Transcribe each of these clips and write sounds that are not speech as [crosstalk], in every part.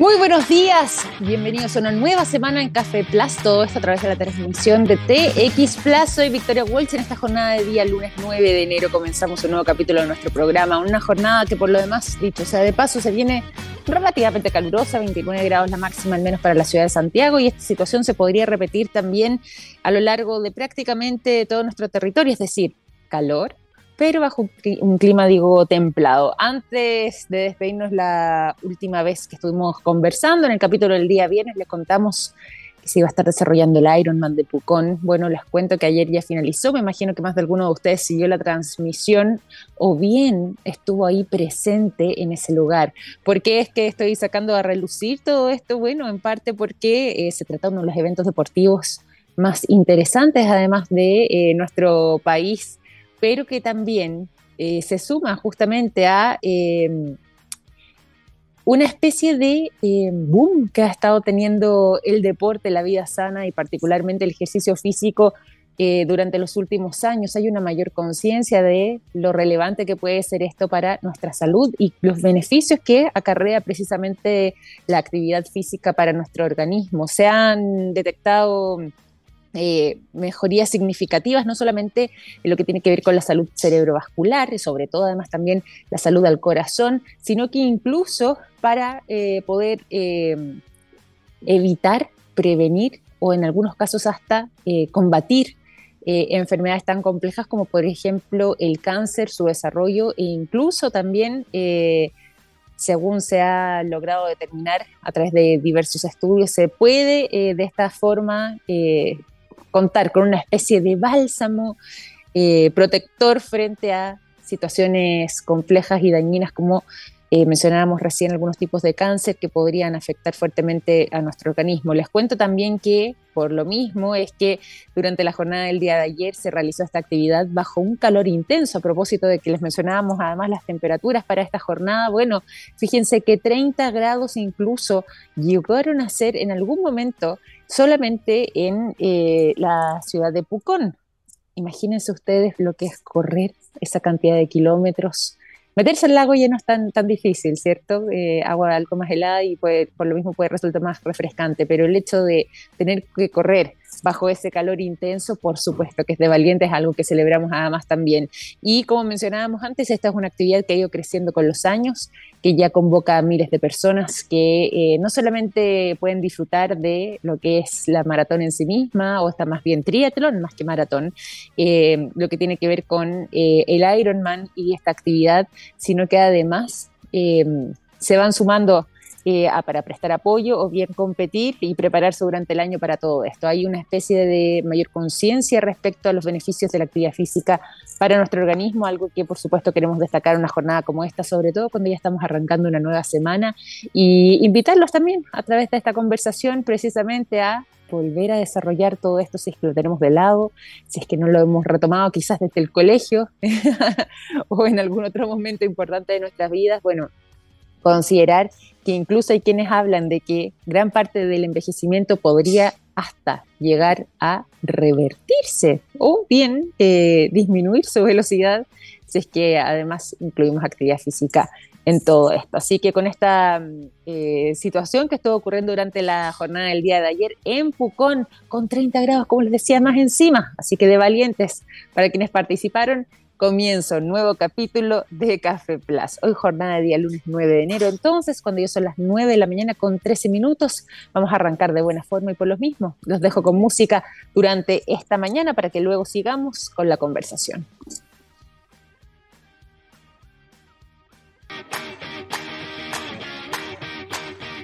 Muy buenos días, bienvenidos a una nueva semana en Café Plus, todo esto a través de la transmisión de TX Plus. Soy Victoria Walsh en esta jornada de día lunes 9 de enero comenzamos un nuevo capítulo de nuestro programa, una jornada que por lo demás, dicho sea de paso, se viene relativamente calurosa, 29 grados la máxima al menos para la ciudad de Santiago y esta situación se podría repetir también a lo largo de prácticamente todo nuestro territorio, es decir, calor, pero bajo un clima, digo, templado. Antes de despedirnos la última vez que estuvimos conversando, en el capítulo del día viernes, les contamos que se iba a estar desarrollando el Ironman de Pucón. Bueno, les cuento que ayer ya finalizó, me imagino que más de alguno de ustedes siguió la transmisión o bien estuvo ahí presente en ese lugar. ¿Por qué es que estoy sacando a relucir todo esto? Bueno, en parte porque eh, se trata de uno de los eventos deportivos más interesantes, además de eh, nuestro país pero que también eh, se suma justamente a em, una especie de em, boom que ha estado teniendo el deporte, la vida sana y particularmente el ejercicio físico eh, durante los últimos años. Hay una mayor conciencia de lo relevante que puede ser esto para nuestra salud y los beneficios que acarrea precisamente la actividad física para nuestro organismo. Se han detectado eh, mejorías significativas, no solamente en lo que tiene que ver con la salud cerebrovascular, y sobre todo además también la salud al corazón, sino que incluso para eh, poder eh, evitar, prevenir o en algunos casos hasta combatir enfermedades tan complejas como por ejemplo el cáncer, su desarrollo e incluso también según se ha logrado determinar a través de diversos estudios, se puede de esta forma contar con una especie de bálsamo eh, protector frente a situaciones complejas y dañinas como eh, mencionábamos recién algunos tipos de cáncer que podrían afectar fuertemente a nuestro organismo. Les cuento también que, por lo mismo, es que durante la jornada del día de ayer se realizó esta actividad bajo un calor intenso, a propósito de que les mencionábamos además las temperaturas para esta jornada. Bueno, fíjense que 30 grados incluso llegaron a ser en algún momento solamente en eh, la ciudad de Pucón. Imagínense ustedes lo que es correr esa cantidad de kilómetros meterse al lago ya no es tan, tan difícil, ¿cierto? Eh, agua algo más helada y puede, por lo mismo puede resultar más refrescante, pero el hecho de tener que correr bajo ese calor intenso, por supuesto que es de valiente, es algo que celebramos además también. Y como mencionábamos antes, esta es una actividad que ha ido creciendo con los años, que ya convoca a miles de personas que eh, no solamente pueden disfrutar de lo que es la maratón en sí misma, o está más bien triatlón más que maratón, eh, lo que tiene que ver con eh, el Ironman y esta actividad, sino que además se van sumando eh, para prestar apoyo o bien competir y prepararse durante el año para todo esto. Hay una especie de mayor conciencia respecto a los beneficios de la actividad física para nuestro organismo, algo que por supuesto queremos destacar en una jornada como esta, sobre todo cuando ya estamos arrancando una nueva semana, y invitarlos también a través de esta conversación precisamente a volver a desarrollar todo esto si es que lo tenemos de lado, si es que no lo hemos retomado quizás desde el colegio [laughs] o en algún otro momento importante de nuestras vidas, bueno, considerar que incluso hay quienes hablan de que gran parte del envejecimiento podría hasta llegar a revertirse o bien eh, disminuir su velocidad si es que además incluimos actividad física en todo esto. Así que con esta eh, situación que estuvo ocurriendo durante la jornada del día de ayer en Pucón, con 30 grados, como les decía, más encima, así que de valientes para quienes participaron, comienzo nuevo capítulo de Café Plus. Hoy jornada de día lunes 9 de enero, entonces cuando ya son las 9 de la mañana con 13 minutos, vamos a arrancar de buena forma y por lo mismo los dejo con música durante esta mañana para que luego sigamos con la conversación.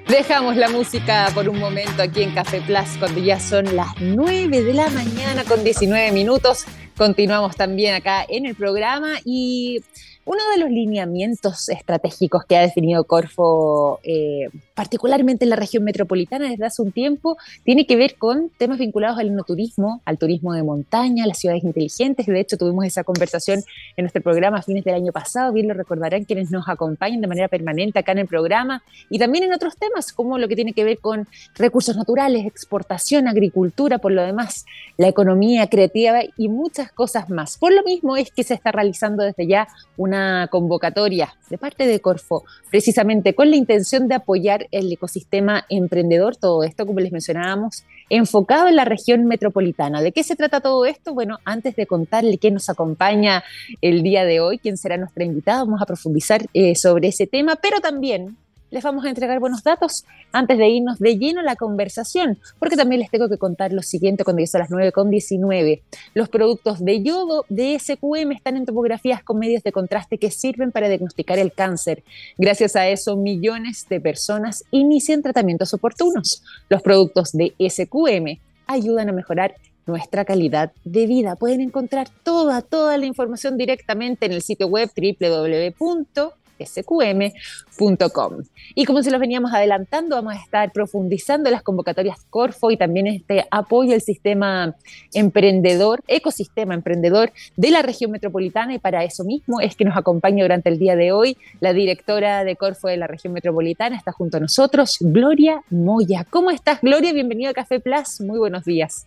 Dejamos la música por un momento aquí en Café Plus cuando ya son las 9 de la mañana con 19 minutos. Continuamos también acá en el programa y uno de los lineamientos estratégicos que ha definido Corfo, eh, particularmente en la región metropolitana desde hace un tiempo, tiene que ver con temas vinculados al enoturismo, al turismo de montaña, a las ciudades inteligentes. De hecho, tuvimos esa conversación en nuestro programa a fines del año pasado, bien lo recordarán quienes nos acompañan de manera permanente acá en el programa, y también en otros temas como lo que tiene que ver con recursos naturales, exportación, agricultura, por lo demás, la economía creativa y muchas cosas más. Por lo mismo es que se está realizando desde ya una convocatoria de parte de Corfo, precisamente con la intención de apoyar el ecosistema emprendedor, todo esto, como les mencionábamos, enfocado en la región metropolitana. ¿De qué se trata todo esto? Bueno, antes de contarle qué nos acompaña el día de hoy, quién será nuestra invitada, vamos a profundizar eh, sobre ese tema, pero también les vamos a entregar buenos datos antes de irnos de lleno a la conversación, porque también les tengo que contar lo siguiente cuando yo a las 9.19. Los productos de yodo de SQM están en topografías con medios de contraste que sirven para diagnosticar el cáncer. Gracias a eso, millones de personas inician tratamientos oportunos. Los productos de SQM ayudan a mejorar nuestra calidad de vida. Pueden encontrar toda, toda la información directamente en el sitio web www sqm.com. Y como se los veníamos adelantando, vamos a estar profundizando las convocatorias Corfo y también este apoyo al sistema emprendedor, ecosistema emprendedor de la región metropolitana y para eso mismo es que nos acompaña durante el día de hoy la directora de Corfo de la región metropolitana, está junto a nosotros, Gloria Moya. ¿Cómo estás, Gloria? Bienvenida a Café Plus. Muy buenos días.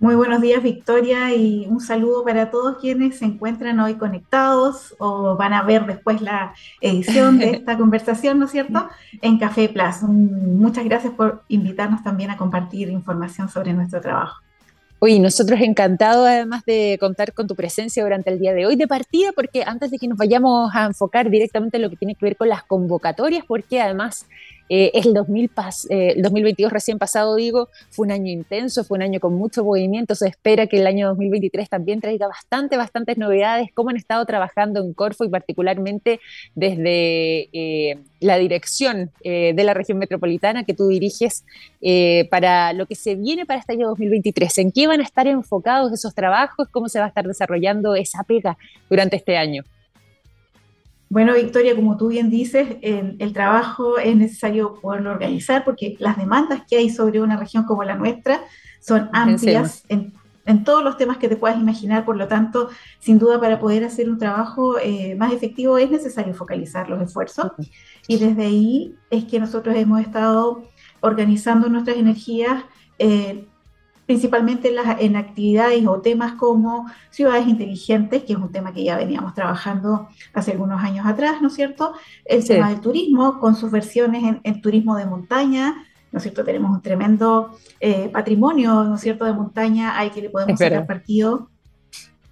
Muy buenos días, Victoria, y un saludo para todos quienes se encuentran hoy conectados o van a ver después la edición de esta [laughs] conversación, ¿no es cierto?, en Café Plus. Muchas gracias por invitarnos también a compartir información sobre nuestro trabajo. Oye, nosotros encantados además de contar con tu presencia durante el día de hoy de partida, porque antes de que nos vayamos a enfocar directamente en lo que tiene que ver con las convocatorias, porque además eh, el, 2000 eh, el 2022 recién pasado, digo, fue un año intenso, fue un año con mucho movimiento. Se espera que el año 2023 también traiga bastante, bastantes novedades. ¿Cómo han estado trabajando en Corfo y particularmente desde eh, la dirección de la región metropolitana que tú diriges para lo que se viene para este año 2023? ¿En qué van a estar enfocados esos trabajos? ¿Cómo se va a estar desarrollando esa pega durante este año? Bueno, Victoria, como tú bien dices, el, trabajo es necesario poderlo organizar porque las demandas que hay sobre una región como la nuestra son amplias en, todos los temas que te puedas imaginar. Por lo tanto, sin duda, para poder hacer un trabajo eh, más efectivo es necesario focalizar los esfuerzos. Y desde ahí es que nosotros hemos estado organizando nuestras energías eh, principalmente en, actividades o temas como ciudades inteligentes, que es un tema que ya veníamos trabajando hace algunos años atrás, ¿no es cierto? El tema del turismo, con sus versiones en, turismo de montaña, ¿no es cierto? Tenemos un tremendo eh, patrimonio, ¿no es cierto?, de montaña, hay que le podemos sacar partido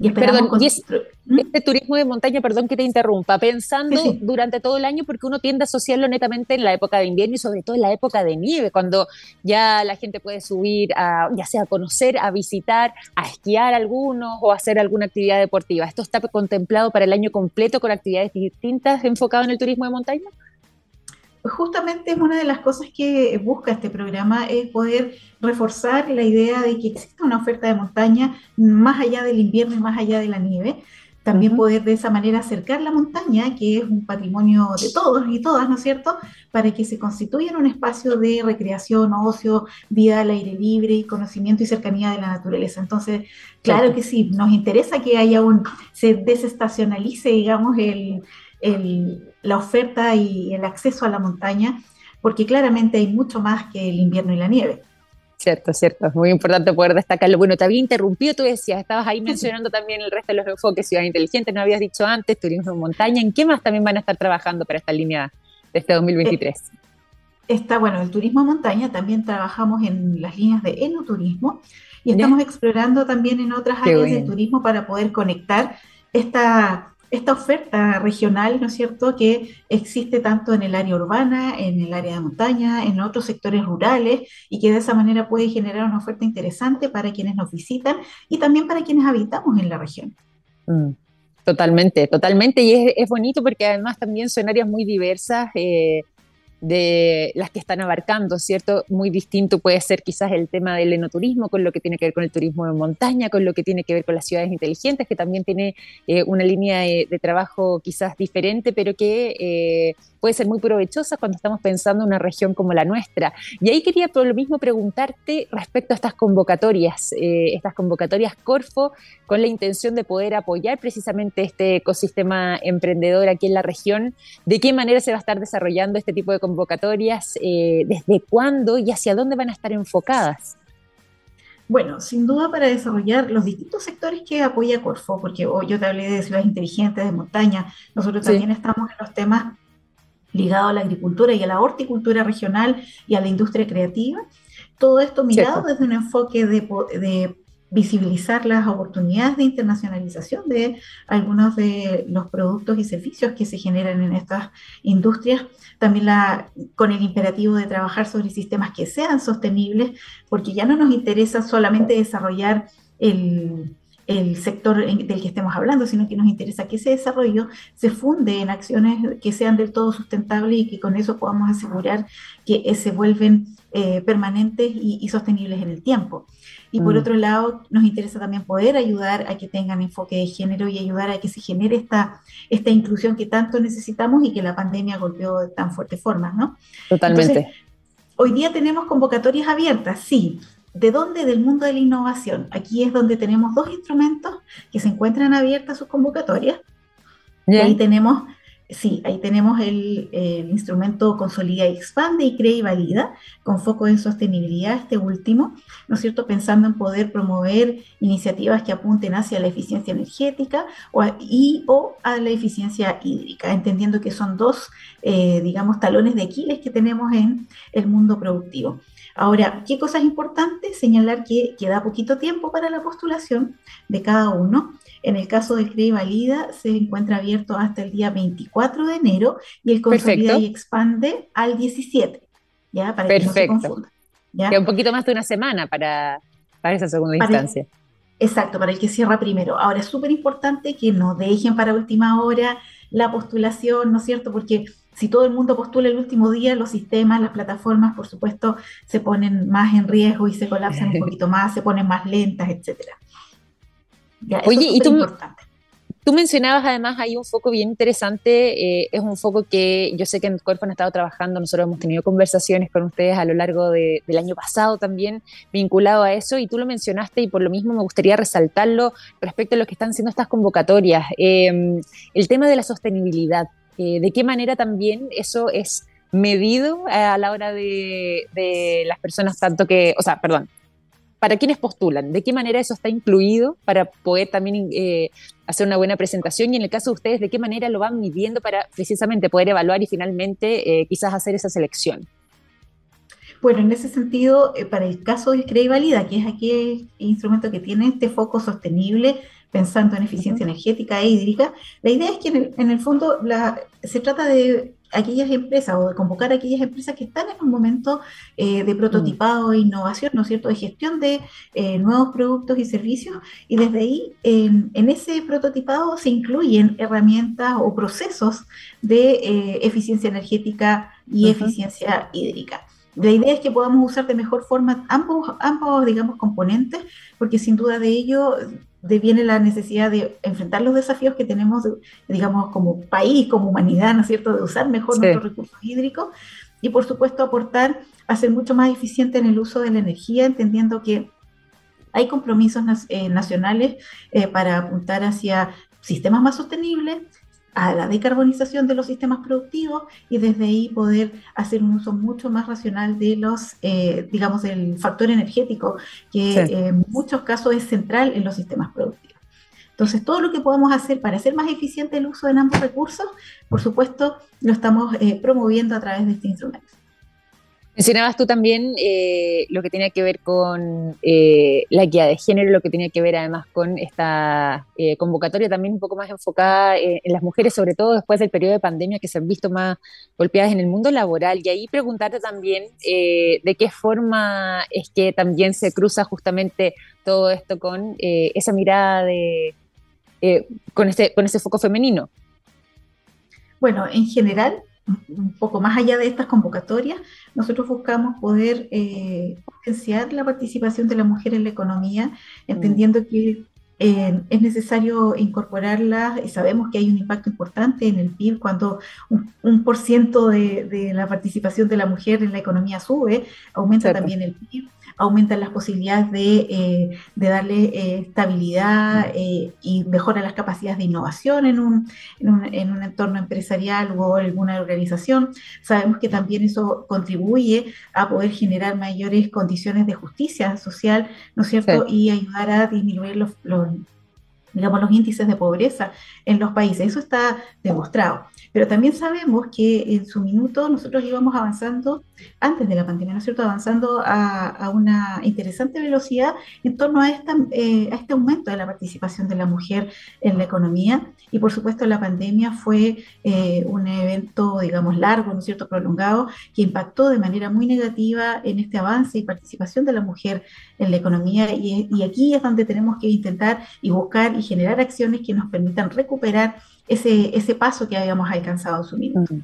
y perdón, ¿Mm? este turismo de montaña, perdón que te interrumpa, pensando durante todo el año, porque uno tiende a asociarlo netamente en la época de invierno y sobre todo en la época de nieve, cuando ya la gente puede subir, a, ya sea a conocer, a visitar, a esquiar algunos o hacer alguna actividad deportiva. ¿Esto está contemplado para el año completo con actividades distintas enfocadas en el turismo de montaña? Justamente es una de las cosas que busca este programa, es poder reforzar la idea de que existe una oferta de montaña más allá del invierno y más allá de la nieve. También poder de esa manera acercar la montaña, que es un patrimonio de todos y todas, ¿no es cierto?, para que se constituya en un espacio de recreación, ocio, vida al aire libre, y conocimiento y cercanía de la naturaleza. Entonces, claro que sí, nos interesa que haya un, se desestacionalice, digamos, el, la oferta y el acceso a la montaña, porque claramente hay mucho más que el invierno y la nieve. Cierto, cierto, es muy importante poder destacarlo. Bueno, te había interrumpido, tú decías, estabas ahí mencionando también el resto de los enfoques, ciudad inteligente, no habías dicho antes, turismo en montaña, ¿en qué más también van a estar trabajando para esta línea de este 2023? Eh, está, bueno, el turismo en montaña, también trabajamos en las líneas de enoturismo y estamos explorando también en otras áreas de turismo para poder conectar esta esta oferta regional, ¿no es cierto?, que existe tanto en el área urbana, en el área de montaña, en otros sectores rurales, y que de esa manera puede generar una oferta interesante para quienes nos visitan y también para quienes habitamos en la región. Mm, totalmente, totalmente, y es, bonito porque además también son áreas muy diversas. Eh, de las que están abarcando, ¿cierto? Muy distinto puede ser quizás el tema del enoturismo con lo que tiene que ver con el turismo de montaña, con lo que tiene que ver con las ciudades inteligentes, que también tiene eh, una línea de, trabajo quizás diferente, pero que eh, puede ser muy provechosa cuando estamos pensando en una región como la nuestra. Y ahí quería por lo mismo preguntarte respecto a estas convocatorias, eh, estas convocatorias Corfo, con la intención de poder apoyar precisamente este ecosistema emprendedor aquí en la región, de qué manera se va a estar desarrollando este tipo de convocatorias, eh, desde cuándo y hacia dónde van a estar enfocadas. Bueno, sin duda para desarrollar los distintos sectores que apoya Corfo, porque yo te hablé de ciudades inteligentes, de montaña, nosotros también estamos en los temas ligado a la agricultura y a la horticultura regional y a la industria creativa. Todo esto mirado desde un enfoque de, de visibilizar las oportunidades de internacionalización de algunos de los productos y servicios que se generan en estas industrias, también con el imperativo de trabajar sobre sistemas que sean sostenibles, porque ya no nos interesa solamente desarrollar el, sector del que estemos hablando, sino que nos interesa que ese desarrollo se funde en acciones que sean del todo sustentables y que con eso podamos asegurar que se vuelven eh, permanentes y, sostenibles en el tiempo. Y por mm. otro lado, nos interesa también poder ayudar a que tengan enfoque de género y ayudar a que se genere esta, esta inclusión que tanto necesitamos y que la pandemia golpeó de tan fuerte forma, ¿no? Totalmente. hoy día tenemos convocatorias abiertas, sí, ¿De dónde? Del mundo de la innovación. Aquí es donde tenemos dos instrumentos que se encuentran abiertas sus convocatorias. Y ahí tenemos, sí, ahí tenemos el, instrumento Consolida y Expande y Crea y Valida, con foco en sostenibilidad, este último, ¿no es cierto? Pensando en poder promover iniciativas que apunten hacia la eficiencia energética o a, y o a la eficiencia hídrica, entendiendo que son dos, eh, digamos, talones de Aquiles que tenemos en el mundo productivo. Ahora, ¿qué cosa es importante? Señalar que queda poquito tiempo para la postulación de cada uno. En el caso del CREI Valida se encuentra abierto hasta el día 24 de enero y el Consolida y Expande al 17, ¿ya? Para que no se confunda. ¿ya? Queda un poquito más de una semana para, para esa segunda instancia. exacto, para el que cierra primero. Ahora, es súper importante que no dejen para última hora la postulación, ¿no es cierto? Porque si todo el mundo postula el último día, los sistemas, las plataformas, por supuesto, se ponen más en riesgo y se colapsan un [laughs] poquito más, se ponen más lentas, etcétera. Oye, y tú, tú mencionabas además ahí un foco bien interesante, eh, es un foco que yo sé que en el cuerpo han estado trabajando, nosotros hemos tenido conversaciones con ustedes a lo largo del año pasado también vinculado a eso, y tú lo mencionaste y por lo mismo me gustaría resaltarlo respecto a lo que están siendo estas convocatorias, eh, el tema de la sostenibilidad. Eh, de qué manera también eso es medido a la hora de, las personas, tanto que, o sea, perdón, para quienes postulan, de qué manera eso está incluido para poder también eh, hacer una buena presentación y en el caso de ustedes, de qué manera lo van midiendo para precisamente poder evaluar y finalmente eh, quizás hacer esa selección. Bueno, en ese sentido, para el caso de Crea y Valida, que es aquel instrumento que tiene este foco sostenible, pensando en eficiencia energética e hídrica, la idea es que en el, fondo se trata de aquellas empresas o de convocar a aquellas empresas que están en un momento eh, de prototipado e innovación, ¿no es cierto?, de gestión de eh, nuevos productos y servicios, y desde ahí, en, ese prototipado se incluyen herramientas o procesos de eh, eficiencia energética y eficiencia hídrica. La idea es que podamos usar de mejor forma ambos, ambos, digamos, componentes, porque sin duda de ello viene la necesidad de enfrentar los desafíos que tenemos, digamos, como país, como humanidad, ¿no es cierto?, de usar mejor nuestros recursos hídricos y, por supuesto, aportar a ser mucho más eficiente en el uso de la energía, entendiendo que hay compromisos eh, nacionales eh, para apuntar hacia sistemas más sostenibles, a la decarbonización de los sistemas productivos y desde ahí poder hacer un uso mucho más racional de los, eh, digamos, del factor energético, que en muchos casos es central en los sistemas productivos. Entonces, todo lo que podamos hacer para hacer más eficiente el uso de ambos recursos, por supuesto, lo estamos eh, promoviendo a través de este instrumento. Mencionabas tú también eh, lo que tenía que ver con eh, la equidad de género, lo que tenía que ver además con esta eh, convocatoria también un poco más enfocada en las mujeres, sobre todo después del periodo de pandemia que se han visto más golpeadas en el mundo laboral. Y ahí preguntarte también de qué forma es que también se cruza justamente todo esto con esa mirada de, con, este, con ese foco femenino. Bueno, en general un poco más allá de estas convocatorias, nosotros buscamos poder eh, potenciar la participación de la mujer en la economía, entendiendo que eh, es necesario incorporarla y sabemos que hay un impacto importante en el PIB cuando un, por ciento de, la participación de la mujer en la economía sube, aumenta también el PIB aumentan las posibilidades de, eh, darle eh, estabilidad eh, y mejora las capacidades de innovación en un, en un, en un entorno empresarial o alguna organización. Sabemos que también eso contribuye a poder generar mayores condiciones de justicia social, ¿no es cierto? Y ayudar a disminuir los, digamos, los índices de pobreza en los países. Eso está demostrado. Pero también sabemos que en su minuto nosotros íbamos avanzando, antes de la pandemia, ¿no es cierto?, avanzando a, una interesante velocidad en torno a, esta, eh, a este aumento de la participación de la mujer en la economía. Y por supuesto la pandemia fue eh, un evento, digamos, largo, ¿no es cierto?, prolongado, que impactó de manera muy negativa en este avance y participación de la mujer en la economía. Y, y aquí es donde tenemos que intentar y buscar y generar acciones que nos permitan recuperar ese, ese paso que habíamos alcanzado su minuto.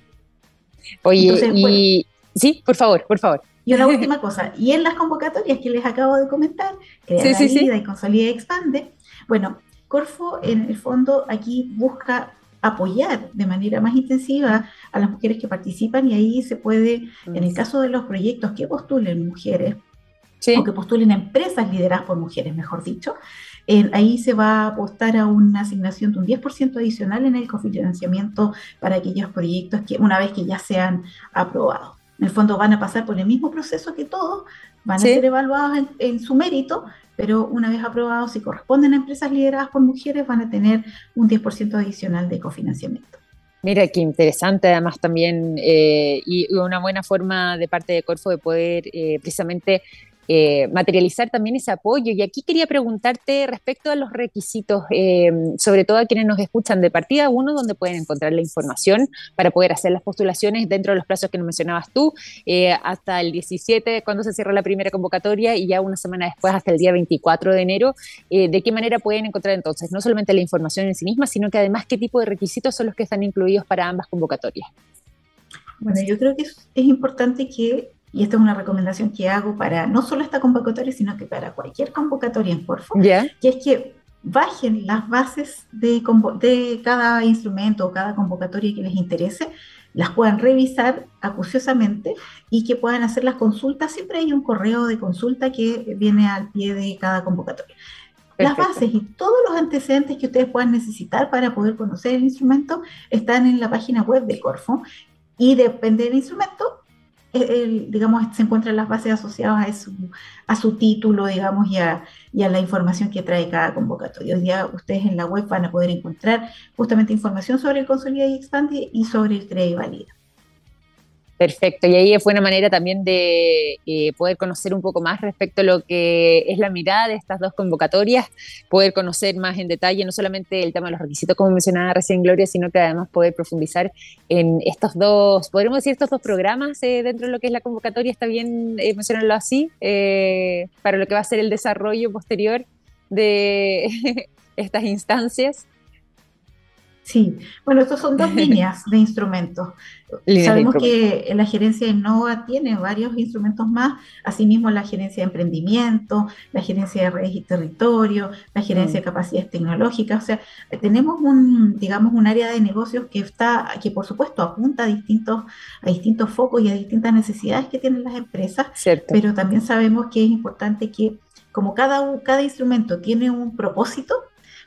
Oye, y sí, por favor, por favor. Y una [laughs] última cosa, y en las convocatorias que les acabo de comentar, que sí, sí, y Consolida y Expande, bueno, Corfo en el fondo aquí busca apoyar de manera más intensiva a las mujeres que participan y ahí se puede, en el mm. caso de los proyectos que postulen mujeres, o que postulen empresas lideradas por mujeres, mejor dicho, ahí se va a apostar a una asignación de un 10% adicional en el cofinanciamiento para aquellos proyectos que una vez que ya sean aprobados. En el fondo van a pasar por el mismo proceso que todos, van a ser evaluados en, su mérito, pero una vez aprobados, si corresponden a empresas lideradas por mujeres, van a tener un 10% adicional de cofinanciamiento. Mira, qué interesante además también eh, y una buena forma de parte de Corfo de poder eh, precisamente eh, materializar también ese apoyo. Y aquí quería preguntarte respecto a los requisitos, eh, sobre todo a quienes nos escuchan de partida uno, donde pueden encontrar la información para poder hacer las postulaciones dentro de los plazos que nos mencionabas tú, eh, hasta el 17, cuando se cierra la primera convocatoria, y ya una semana después, hasta el día 24 de enero. ¿De qué manera pueden encontrar entonces no solamente la información en sí misma, sino que además qué tipo de requisitos son los que están incluidos para ambas convocatorias? Bueno, yo creo que es importante que y esta es una recomendación que hago para no solo esta convocatoria, sino que para cualquier convocatoria en Porfo, que es que bajen las bases de, de cada instrumento o cada convocatoria que les interese, las puedan revisar acuciosamente y que puedan hacer las consultas. Siempre hay un correo de consulta que viene al pie de cada convocatoria. Las bases y todos los antecedentes que ustedes puedan necesitar para poder conocer el instrumento están en la página web de Corfo y depende del instrumento, digamos, se encuentran las bases asociadas a su, a su título, digamos, y a, y a, la información que trae cada convocatoria. Hoy día ustedes en la web van a poder encontrar justamente información sobre el Consolida y Expande y sobre el CREA y Valida. Perfecto, y ahí fue una manera también de eh, poder conocer un poco más respecto a lo que es la mirada de estas dos convocatorias, poder conocer más en detalle no solamente el tema de los requisitos, como mencionaba recién Gloria, sino que además poder profundizar en estos dos, podríamos decir, estos dos programas eh, dentro de lo que es la convocatoria, está bien eh, mencionarlo así, para lo que va a ser el desarrollo posterior de [laughs] estas instancias. Sí, bueno, estos son dos [laughs] líneas de instrumentos. Sabemos que la gerencia de Innova tiene varios instrumentos más, asimismo la gerencia de emprendimiento, la gerencia de redes y territorio, la gerencia de mm. capacidades tecnológicas, o sea, tenemos un, digamos, un área de negocios que está, que por supuesto apunta a distintos, a distintos focos y a distintas necesidades que tienen las empresas, pero también sabemos que es importante que como cada, cada instrumento tiene un propósito,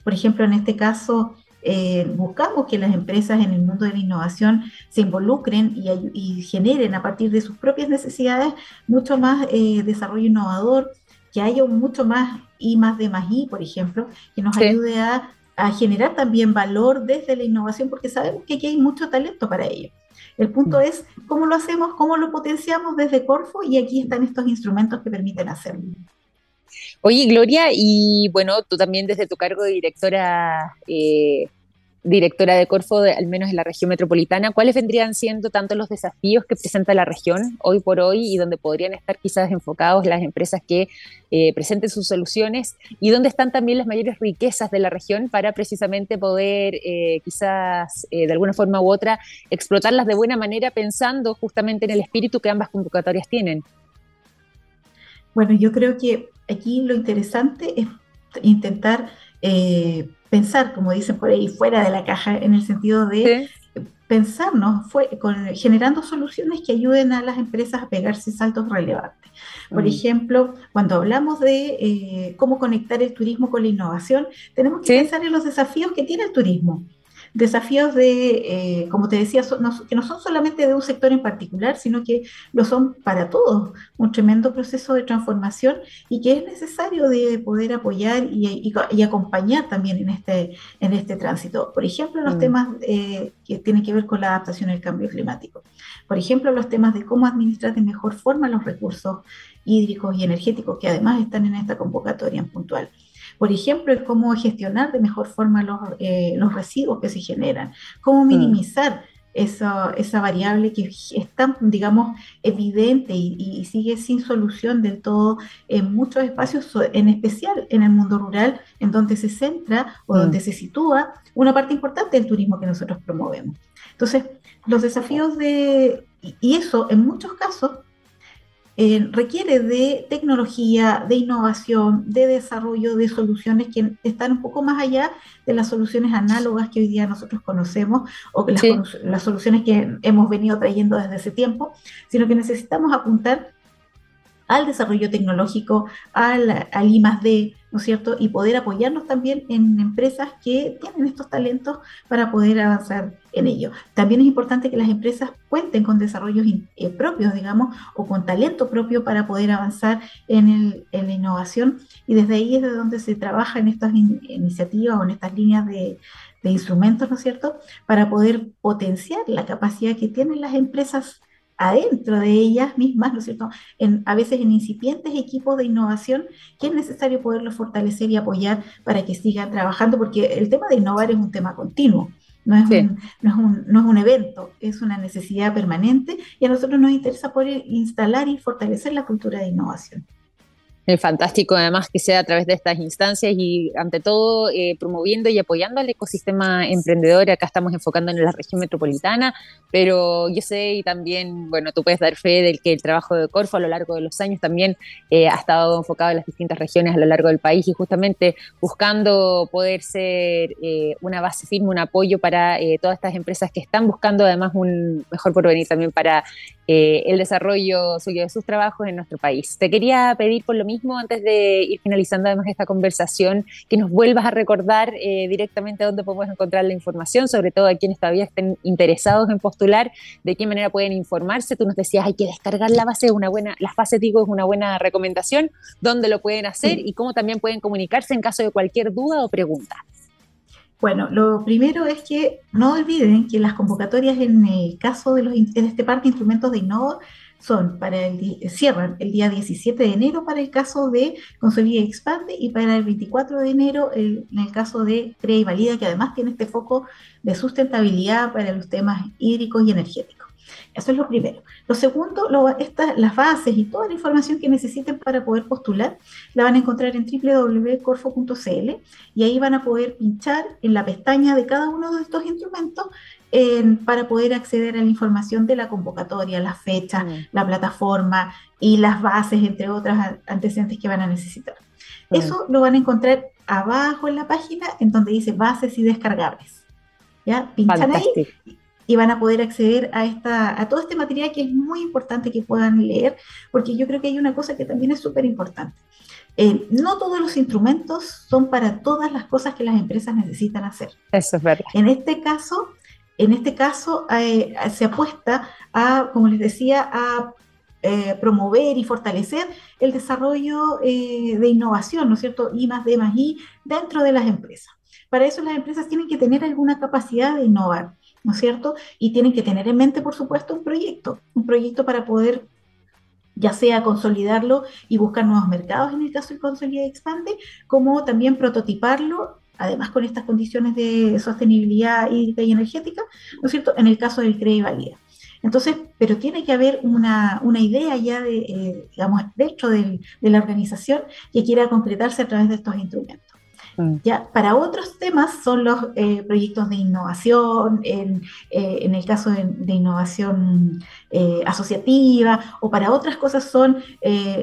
por ejemplo, en este caso, eh, buscamos que las empresas en el mundo de la innovación se involucren y, generen a partir de sus propias necesidades mucho más eh, desarrollo innovador, que haya mucho más I más de más I, por ejemplo, que nos ayude a, generar también valor desde la innovación, porque sabemos que aquí hay mucho talento para ello. El punto mm. es cómo lo hacemos, cómo lo potenciamos desde Corfo y aquí están estos instrumentos que permiten hacerlo. Oye, Gloria, y bueno, tú también desde tu cargo de directora, eh, directora de Corfo, al menos en la región metropolitana, ¿cuáles vendrían siendo tanto los desafíos que presenta la región hoy por hoy y donde podrían estar quizás enfocados las empresas que eh, presenten sus soluciones y dónde están también las mayores riquezas de la región para precisamente poder eh, quizás de alguna forma u otra explotarlas de buena manera pensando justamente en el espíritu que ambas convocatorias tienen? Bueno, yo creo que aquí lo interesante es intentar eh, pensar, como dicen por ahí, fuera de la caja, en el sentido de pensarnos, fue, generando soluciones que ayuden a las empresas a pegarse saltos relevantes. Por mm. ejemplo, cuando hablamos de eh, cómo conectar el turismo con la innovación, tenemos que pensar en los desafíos que tiene el turismo desafíos de, eh, como te decía, que no son solamente de un sector en particular, sino que lo son para todos, un tremendo proceso de transformación y que es necesario de poder apoyar y, acompañar también en este, en este tránsito. Por ejemplo, los mm. temas eh, que tienen que ver con la adaptación al cambio climático. Por ejemplo, los temas de cómo administrar de mejor forma los recursos hídricos y energéticos que además están en esta convocatoria en puntual. Por ejemplo, el cómo gestionar de mejor forma los, eh, los residuos que se generan, cómo mm. minimizar esa, esa, variable que es tan, digamos, evidente y, sigue sin solución del todo en muchos espacios, en especial en el mundo rural, en donde se centra o mm. donde se sitúa una parte importante del turismo que nosotros promovemos. Entonces, los desafíos de, y eso en muchos casos eh, requiere de tecnología, de innovación, de desarrollo de soluciones que están un poco más allá de las soluciones análogas que hoy día nosotros conocemos o que las, soluciones que hemos venido trayendo desde ese tiempo, sino que necesitamos apuntar al desarrollo tecnológico, al, al ¿no es cierto? Y poder apoyarnos también en empresas que tienen estos talentos para poder avanzar en ello. También es importante que las empresas cuenten con desarrollos eh, propios, digamos, o con talento propio para poder avanzar en, la innovación. Y desde ahí es de donde se trabaja en estas iniciativas o en estas líneas de, de instrumentos, ¿no es cierto?, para poder potenciar la capacidad que tienen las empresas adentro de ellas mismas, ¿no es cierto? En, a veces en incipientes equipos de innovación que es necesario poderlos fortalecer y apoyar para que sigan trabajando, porque el tema de innovar es un tema continuo. No es, un, no, es un, no es un evento, es una necesidad permanente y a nosotros nos interesa poder instalar y fortalecer la cultura de innovación. Es fantástico además que sea a través de estas instancias y ante todo eh, promoviendo y apoyando al ecosistema emprendedor. Acá estamos enfocando en la región metropolitana, pero yo sé y también, bueno, tú puedes dar fe del que el trabajo de Corfo a lo largo de los años también eh, ha estado enfocado en las distintas regiones a lo largo del país y justamente buscando poder ser eh, una base firme, un apoyo para todas estas empresas que están buscando además un mejor porvenir también para el desarrollo suyo de sus trabajos en nuestro país. Te quería pedir por lo mismo antes de ir finalizando además esta conversación, que nos vuelvas a recordar eh, directamente dónde podemos encontrar la información, sobre todo a quienes todavía estén interesados en postular, de qué manera pueden informarse. Tú nos decías, hay que descargar la base, una buena, las bases digo es una buena recomendación, dónde lo pueden hacer y cómo también pueden comunicarse en caso de cualquier duda o pregunta. Bueno, lo primero es que no olviden que las convocatorias en el caso de, los, de este parque de instrumentos de Innova son para el cierran el día 17 de enero para el caso de Consolida y Expande y para el 24 de enero en el caso de Crea y Valida, que además tiene este foco de sustentabilidad para los temas hídricos y energéticos. Eso es lo primero. Lo segundo, las bases y toda la información que necesiten para poder postular la van a encontrar en www.corfo.cl y ahí van a poder pinchar en la pestaña de cada uno de estos instrumentos para poder acceder a la información de la convocatoria, las fechas, mm. la plataforma y las bases, entre otras antecedentes que van a necesitar. Mm. Eso lo van a encontrar abajo en la página en donde dice bases y descargables. ¿Ya? Pinchan ahí y van a poder acceder a, esta, a todo este material que es muy importante que puedan leer, porque yo creo que hay una cosa que también es súper importante. Eh, no todos los instrumentos son para todas las cosas que las empresas necesitan hacer. Eso es verdad. En este caso, en este caso eh, se apuesta a, como les decía, a eh, promover y fortalecer el desarrollo de innovación, ¿no es cierto? I más D más I dentro de las empresas. Para eso las empresas tienen que tener alguna capacidad de innovar. ¿no es cierto? Y tienen que tener en mente, por supuesto, un proyecto, un proyecto para poder ya sea consolidarlo y buscar nuevos mercados en el caso de Consolida Expande, como también prototiparlo, además con estas condiciones de sostenibilidad hídrica y energética, ¿no es cierto?, en el caso del CRE y Valía. Entonces, pero tiene que haber una, idea ya de, eh, digamos, dentro de la organización que quiera concretarse a través de estos instrumentos. Mm. Ya, para otros temas son los eh, proyectos de innovación, en, eh, el caso de, innovación eh, asociativa, o para otras cosas son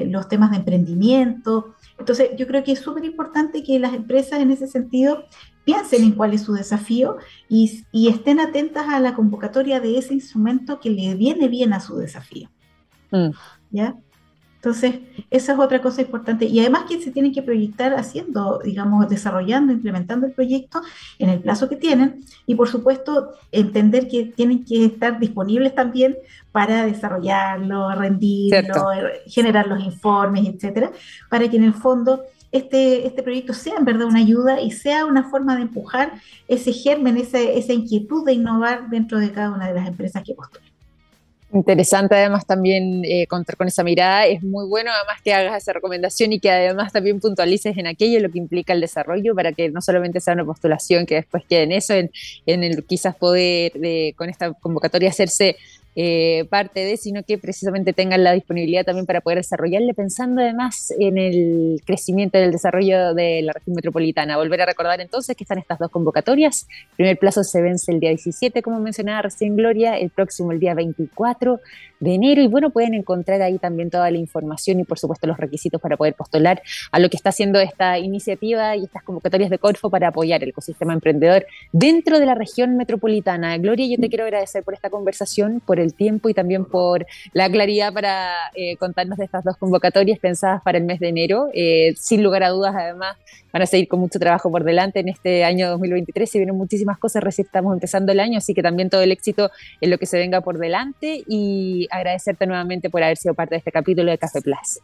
los temas de emprendimiento. Entonces, yo creo que es súper importante que las empresas en ese sentido piensen en cuál es su desafío y, estén atentas a la convocatoria de ese instrumento que le viene bien a su desafío. Mm. ¿Ya? Entonces, esa es otra cosa importante. Y además que se tienen que proyectar haciendo, digamos, desarrollando, implementando el proyecto en el plazo que tienen. Y por supuesto, entender que tienen que estar disponibles también para desarrollarlo, rendirlo, generar los informes, etcétera, para que en el fondo este, este proyecto sea en verdad una ayuda y sea una forma de empujar ese germen, esa, esa inquietud de innovar dentro de cada una de las empresas que postulan. Interesante además también eh, contar con esa mirada. Es muy bueno además que hagas esa recomendación y que además también puntualices en aquello lo que implica el desarrollo para que no solamente sea una postulación que después quede en eso, en, en el quizás poder de, con esta convocatoria hacerse eh, parte de, sino que precisamente tengan la disponibilidad también para poder desarrollarle, pensando además en el crecimiento y el desarrollo de la región metropolitana. Volver a recordar entonces que están estas dos convocatorias. El primer plazo se vence el día 17, como mencionaba recién Gloria, el próximo el día 24 de enero. Y bueno, pueden encontrar ahí también toda la información y por supuesto los requisitos para poder postular a lo que está haciendo esta iniciativa y estas convocatorias de Corfo para apoyar el ecosistema emprendedor dentro de la región metropolitana. Gloria, yo te quiero agradecer por esta conversación, por el tiempo y también por la claridad para eh, contarnos de estas dos convocatorias pensadas para el mes de enero. Eh, sin lugar a dudas, además, van a seguir con mucho trabajo por delante en este año 2023. Se vienen muchísimas cosas, recién estamos empezando el año, así que también todo el éxito en lo que se venga por delante y agradecerte nuevamente por haber sido parte de este capítulo de Café Plus.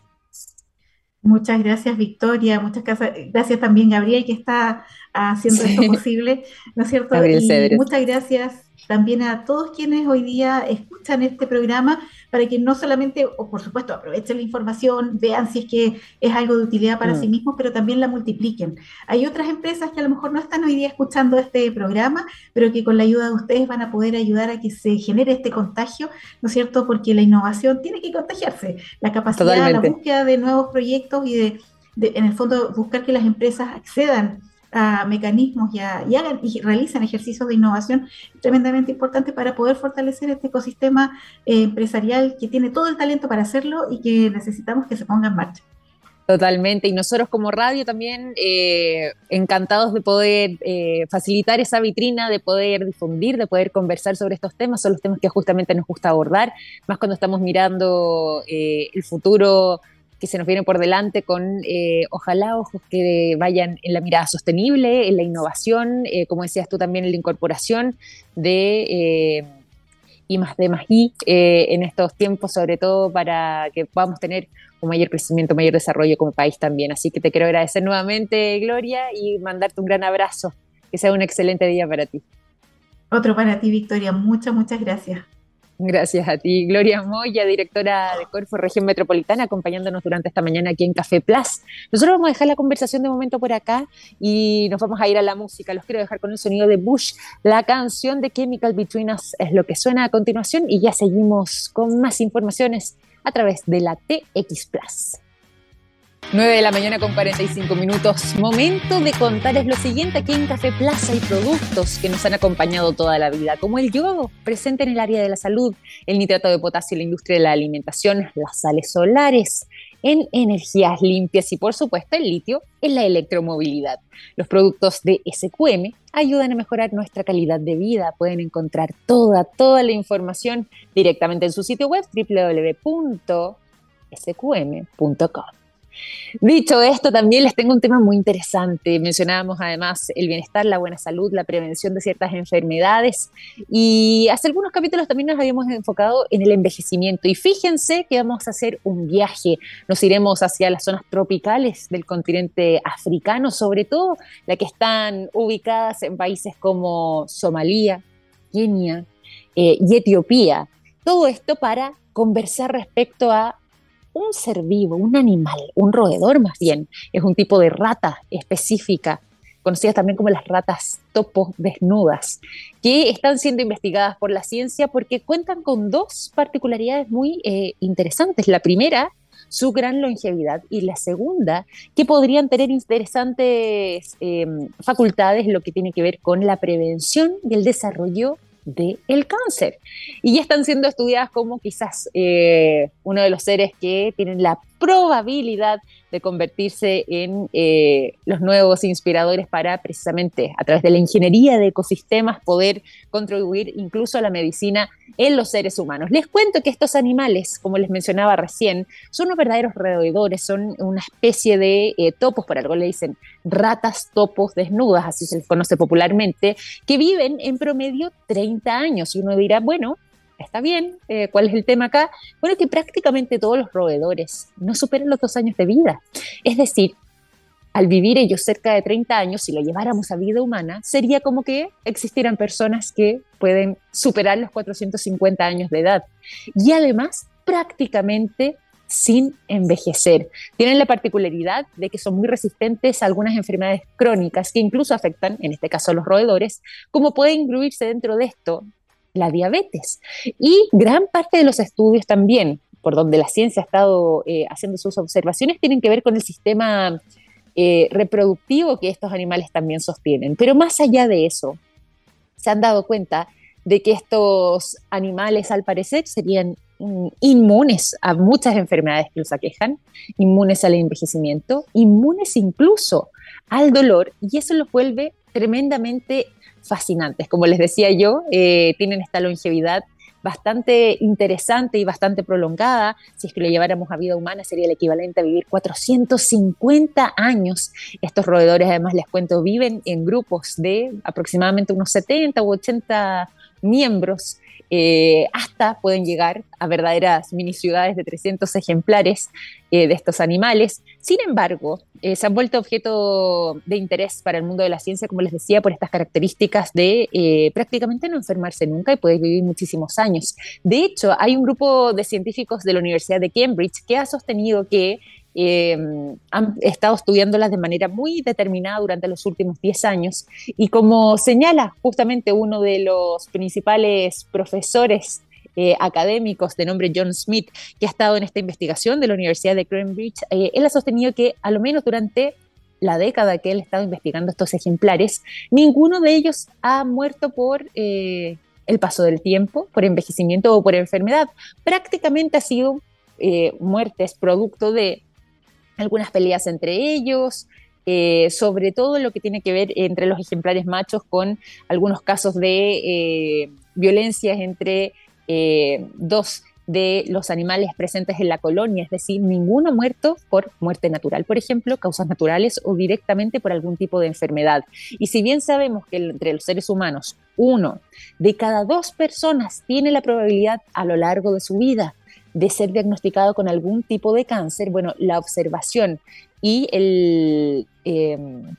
Muchas gracias, Victoria. Muchas gracias también, Gabriel, que está haciendo esto posible, ¿no es cierto? y muchas gracias también a todos quienes hoy día escuchan este programa para que no solamente, o por supuesto, aprovechen la información, vean si es que es algo de utilidad para sí mm. mismos, pero también la multipliquen. Hay otras empresas que a lo mejor no están hoy día escuchando este programa, pero que con la ayuda de ustedes van a poder ayudar a que se genere este contagio, ¿no es cierto? Porque la innovación tiene que contagiarse, la capacidad, la búsqueda de nuevos proyectos y de, de, en el fondo, buscar que las empresas accedan a mecanismos y, hagan, y realizan ejercicios de innovación tremendamente importantes para poder fortalecer este ecosistema eh, empresarial que tiene todo el talento para hacerlo y que necesitamos que se ponga en marcha. Totalmente, y nosotros como radio también eh, encantados de poder eh, facilitar esa vitrina, de poder difundir, de poder conversar sobre estos temas, son los temas que justamente nos gusta abordar, más cuando estamos mirando el futuro que se nos viene por delante con eh, ojalá ojos que vayan en la mirada sostenible, en la innovación, eh, como decías tú también en la incorporación de eh, I más D más I en estos tiempos, sobre todo para que podamos tener un mayor crecimiento, mayor desarrollo como país también. Así que te quiero agradecer nuevamente, Gloria, y mandarte un gran abrazo. Que sea un excelente día para ti. Otro para ti, Victoria. Muchas, muchas gracias. Gracias a ti, Gloria Moya, directora de Corfo Región Metropolitana, acompañándonos durante esta mañana aquí en Café Plus. Nosotros vamos a dejar la conversación de momento por acá y nos vamos a ir a la música. Los quiero dejar con el sonido de Bush. La canción de Chemical Between Us es lo que suena a continuación y ya seguimos con más informaciones a través de la TX Plus. 9 de la mañana con 45 minutos. Momento de contarles lo siguiente. Aquí en Café Plaza hay productos que nos han acompañado toda la vida, como el yodo, presente en el área de la salud, el nitrato de potasio en la industria de la alimentación, las sales solares en energías limpias y por supuesto el litio en la electromovilidad. Los productos de SQM ayudan a mejorar nuestra calidad de vida. Pueden encontrar toda, toda la información directamente en su sitio web www.sqm.com. Dicho esto, también les tengo un tema muy interesante. Mencionábamos además el bienestar, la buena salud, la prevención de ciertas enfermedades y hace algunos capítulos también nos habíamos enfocado en el envejecimiento y fíjense que vamos a hacer un viaje. Nos iremos hacia las zonas tropicales del continente africano, sobre todo las que están ubicadas en países como Somalia, Kenia eh, y Etiopía. Todo esto para conversar respecto a un ser vivo, un animal, un roedor más bien, es un tipo de rata específica, conocidas también como las ratas topo desnudas, que están siendo investigadas por la ciencia porque cuentan con dos particularidades muy eh, interesantes. La primera, su gran longevidad y la segunda, que podrían tener interesantes eh, facultades lo que tiene que ver con la prevención y el desarrollo del cáncer. Y ya están siendo estudiadas como quizás eh, uno de los seres que tienen la probabilidad de convertirse en eh, los nuevos inspiradores para precisamente a través de la ingeniería de ecosistemas poder contribuir incluso a la medicina en los seres humanos. Les cuento que estos animales, como les mencionaba recién, son unos verdaderos roedores, son una especie de eh, topos, por algo le dicen ratas topos desnudas, así se les conoce popularmente, que viven en promedio 30 años. Y uno dirá, bueno, está bien, eh, ¿cuál es el tema acá? Bueno, que prácticamente todos los roedores no superan los dos años de vida. Es decir, al vivir ellos cerca de 30 años, si lo lleváramos a vida humana, sería como que existieran personas que pueden superar los 450 años de edad. Y además, prácticamente sin envejecer. Tienen la particularidad de que son muy resistentes a algunas enfermedades crónicas que incluso afectan, en este caso a los roedores, como puede incluirse dentro de esto la diabetes. Y gran parte de los estudios también, por donde la ciencia ha estado eh, haciendo sus observaciones, tienen que ver con el sistema eh, reproductivo que estos animales también sostienen. Pero más allá de eso, se han dado cuenta de que estos animales, al parecer, serían mm, inmunes a muchas enfermedades que los aquejan, inmunes al envejecimiento, inmunes incluso al dolor, y eso los vuelve tremendamente fascinantes. Como les decía yo, eh, tienen esta longevidad bastante interesante y bastante prolongada. Si es que lo lleváramos a vida humana, sería el equivalente a vivir 450 años. Estos roedores, además, les cuento, viven en grupos de aproximadamente unos 70 u 80 miembros eh, hasta pueden llegar a verdaderas mini ciudades de 300 ejemplares eh, de estos animales. Sin embargo, eh, se han vuelto objeto de interés para el mundo de la ciencia, como les decía, por estas características de prácticamente no enfermarse nunca y poder vivir muchísimos años. De hecho, hay un grupo de científicos de la Universidad de Cambridge que ha sostenido que eh, han estado estudiándolas de manera muy determinada durante los últimos 10 años y como señala justamente uno de los principales profesores eh, académicos de nombre John Smith, que ha estado en esta investigación de la Universidad de Cambridge, eh, él ha sostenido que a lo menos durante la década que él ha estado investigando estos ejemplares, ninguno de ellos ha muerto por el paso del tiempo, por envejecimiento o por enfermedad. Prácticamente ha sido muertes producto de algunas peleas entre ellos, eh, sobre todo lo que tiene que ver entre los ejemplares machos con algunos casos de eh, violencias entre eh, dos de los animales presentes en la colonia, es decir, ninguno muerto por muerte natural, por ejemplo, causas naturales o directamente por algún tipo de enfermedad. Y si bien sabemos que entre los seres humanos, uno de cada dos personas tiene la probabilidad a lo largo de su vida de ser diagnosticado con algún tipo de cáncer, bueno, la observación y, el, em,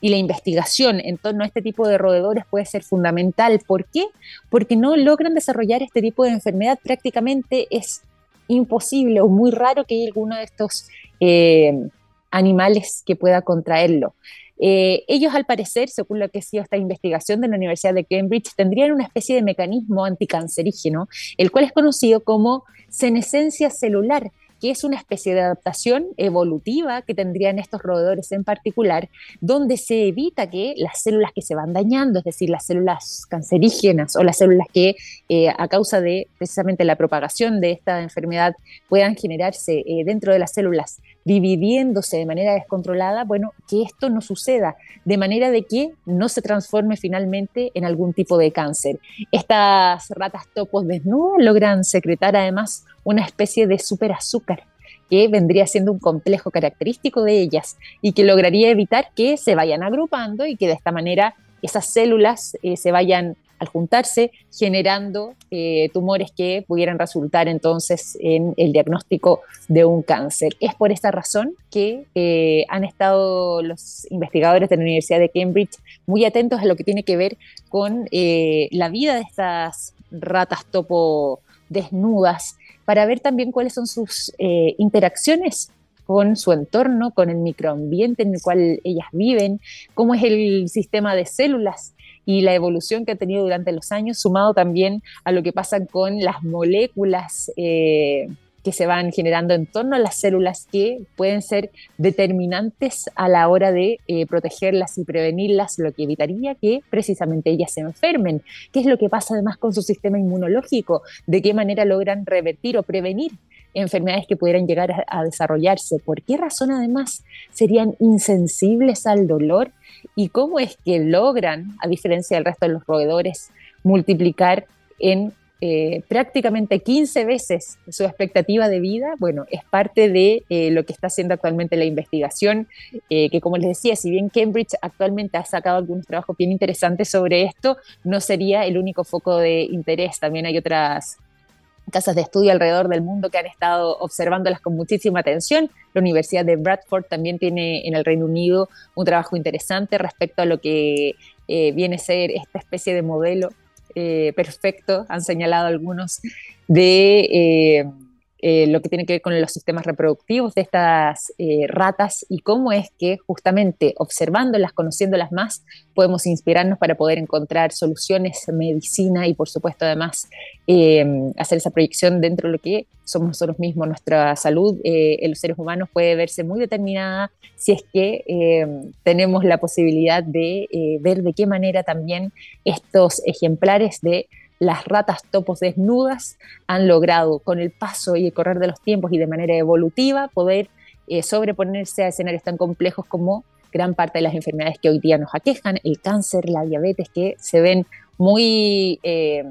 y la investigación en torno a este tipo de roedores puede ser fundamental. ¿Por qué? Porque no logran desarrollar este tipo de enfermedad. Prácticamente es imposible o muy raro que haya alguno de estos em, animales que pueda contraerlo. Eh, ellos, al parecer, según lo que ha sido esta investigación de la Universidad de Cambridge, tendrían una especie de mecanismo anticancerígeno, el cual es conocido como senescencia celular, que es una especie de adaptación evolutiva que tendrían estos roedores en particular, donde se evita que las células que se van dañando, es decir, las células cancerígenas o las células que eh, a causa de precisamente la propagación de esta enfermedad puedan generarse eh, dentro de las células dividiéndose de manera descontrolada, bueno, que esto no suceda, de manera de que no se transforme finalmente en algún tipo de cáncer. Estas ratas topos desnudas logran secretar además una especie de superazúcar que vendría siendo un complejo característico de ellas y que lograría evitar que se vayan agrupando y que de esta manera esas células eh, se vayan al juntarse, generando eh, tumores que pudieran resultar entonces en el diagnóstico de un cáncer. Es por esta razón que eh, han estado los investigadores de la Universidad de Cambridge muy atentos a lo que tiene que ver con eh, la vida de estas ratas topo desnudas, para ver también cuáles son sus interacciones con su entorno, con el microambiente en el cual ellas viven, cómo es el sistema de células y la evolución que ha tenido durante los años, sumado también a lo que pasa con las moléculas eh, que se van generando en torno a las células que pueden ser determinantes a la hora de eh, protegerlas y prevenirlas, lo que evitaría que precisamente ellas se enfermen. ¿Qué es lo que pasa además con su sistema inmunológico? ¿De qué manera logran revertir o prevenir enfermedades que pudieran llegar a, desarrollarse. ¿Por qué razón además serían insensibles al dolor? ¿Y cómo es que logran, a diferencia del resto de los roedores, multiplicar en eh, prácticamente 15 veces su expectativa de vida, bueno, es parte de eh, lo que está haciendo actualmente la investigación, eh, que como les decía, si bien Cambridge actualmente ha sacado algunos trabajos bien interesantes sobre esto, no sería el único foco de interés, también hay otras casas de estudio alrededor del mundo que han estado observándolas con muchísima atención. La Universidad de Bradford también tiene en el Reino Unido un trabajo interesante respecto a lo que viene a ser esta especie de modelo eh, perfecto, han señalado algunos, de eh, lo que tiene que ver con los sistemas reproductivos de estas eh, ratas y cómo es que justamente observándolas, conociéndolas más, podemos inspirarnos para poder encontrar soluciones, medicina y por supuesto además eh, hacer esa proyección dentro de lo que somos nosotros mismos. Nuestra salud en los seres humanos puede verse muy determinada si es que tenemos la posibilidad de ver de qué manera también estos ejemplares de las ratas topos desnudas han logrado con el paso y el correr de los tiempos y de manera evolutiva poder eh, sobreponerse a escenarios tan complejos como gran parte de las enfermedades que hoy día nos aquejan, el cáncer, la diabetes, que se ven muy eh,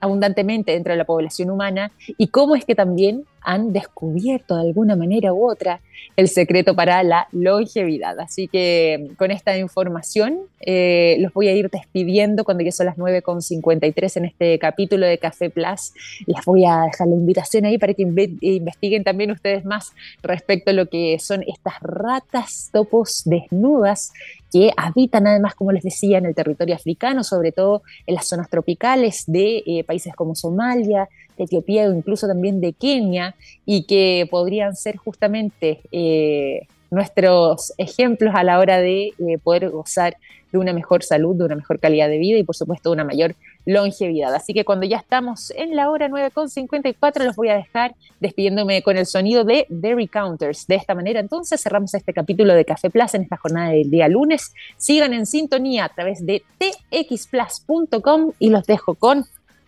abundantemente dentro de la población humana y cómo es que también han descubierto de alguna manera u otra el secreto para la longevidad. Así que con esta información eh, los voy a ir despidiendo cuando ya son las 9.53 en este capítulo de Café Plus. Les voy a dejar la invitación ahí para que investiguen también ustedes más respecto a lo que son estas ratas topos desnudas que habitan además, como les decía, en el territorio africano, sobre todo en las zonas tropicales de eh, países como Somalia, de Etiopía o incluso también de Kenia, y que podrían ser justamente eh, nuestros ejemplos a la hora de eh, poder gozar de una mejor salud, de una mejor calidad de vida y por supuesto una mayor longevidad. Así que cuando ya estamos en la hora 9.54 los voy a dejar despidiéndome con el sonido de The Recounters. De esta manera entonces cerramos este capítulo de Café Plus en esta jornada del día lunes. Sigan en sintonía a través de txplus.com y los dejo con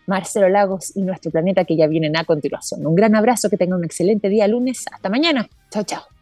Marcelo Lagos y nuestro planeta que ya vienen a continuación. Un gran abrazo, que tengan un excelente día lunes. Hasta mañana. Chao, chao.